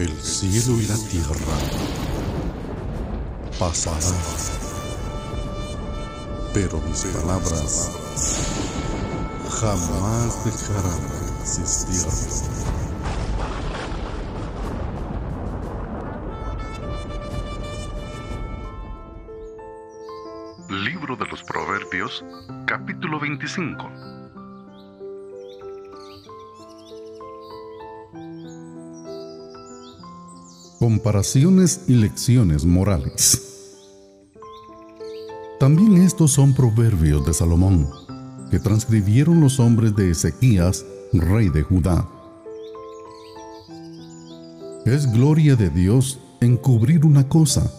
El cielo y la tierra pasarán, pero mis palabras jamás dejarán de existir. Libro de los Proverbios, capítulo 25. Comparaciones y lecciones morales. También estos son proverbios de Salomón, que transcribieron los hombres de Ezequías, rey de Judá. Es gloria de Dios encubrir una cosa,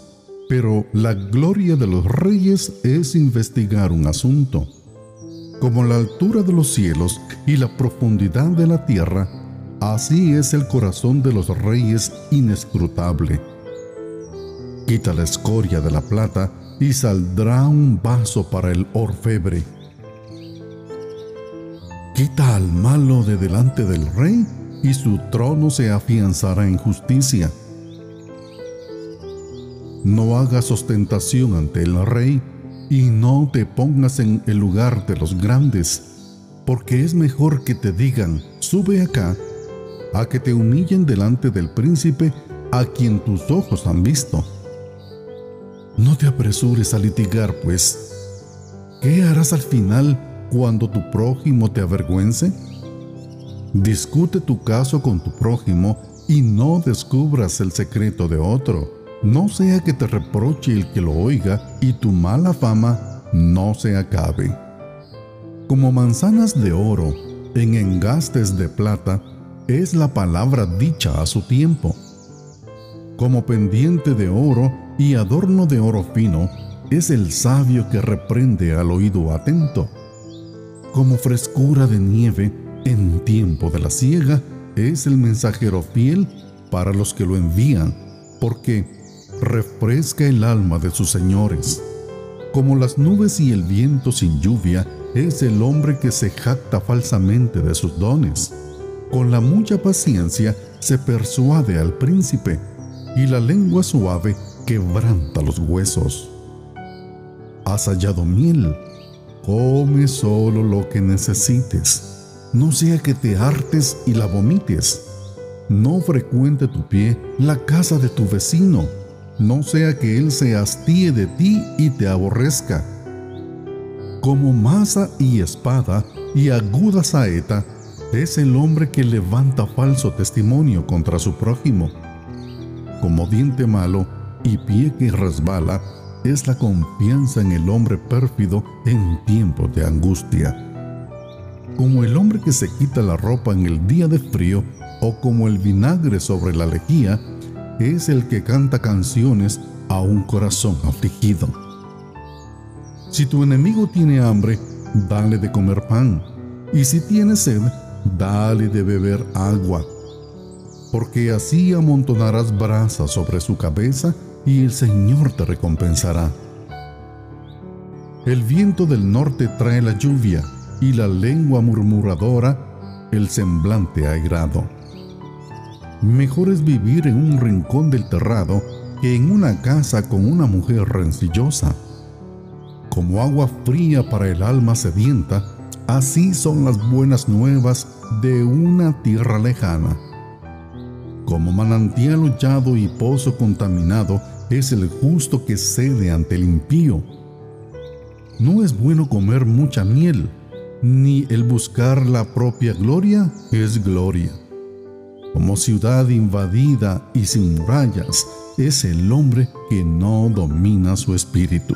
pero la gloria de los reyes es investigar un asunto. Como la altura de los cielos y la profundidad de la tierra, Así es el corazón de los reyes inescrutable. Quita la escoria de la plata y saldrá un vaso para el orfebre. Quita al malo de delante del rey y su trono se afianzará en justicia. No hagas ostentación ante el rey y no te pongas en el lugar de los grandes, porque es mejor que te digan, sube acá, a que te humillen delante del príncipe a quien tus ojos han visto. No te apresures a litigar, pues. ¿Qué harás al final cuando tu prójimo te avergüence? Discute tu caso con tu prójimo y no descubras el secreto de otro. No sea que te reproche el que lo oiga y tu mala fama no se acabe. Como manzanas de oro en engastes de plata, es la palabra dicha a su tiempo. Como pendiente de oro y adorno de oro fino, es el sabio que reprende al oído atento. Como frescura de nieve en tiempo de la siega, es el mensajero fiel para los que lo envían, porque refresca el alma de sus señores. Como las nubes y el viento sin lluvia, es el hombre que se jacta falsamente de sus dones. Con la mucha paciencia se persuade al príncipe, y la lengua suave quebranta los huesos. Has hallado miel, come solo lo que necesites, no sea que te hartes y la vomites. No frecuente tu pie la casa de tu vecino, no sea que él se hastíe de ti y te aborrezca. Como masa y espada y aguda saeta, es el hombre que levanta falso testimonio contra su prójimo. Como diente malo y pie que resbala, es la confianza en el hombre pérfido en tiempos de angustia. Como el hombre que se quita la ropa en el día de frío o como el vinagre sobre la lejía, es el que canta canciones a un corazón afligido. Si tu enemigo tiene hambre, dale de comer pan, y si tiene sed, dale de beber agua, porque así amontonarás brasas sobre su cabeza y el Señor te recompensará. El viento del norte trae la lluvia y la lengua murmuradora el semblante airado. Mejor es vivir en un rincón del terrado que en una casa con una mujer rencillosa. Como agua fría para el alma sedienta, Así son las buenas nuevas de una tierra lejana. Como manantial hollado y pozo contaminado es el justo que cede ante el impío. No es bueno comer mucha miel, ni el buscar la propia gloria es gloria. Como ciudad invadida y sin murallas es el hombre que no domina su espíritu.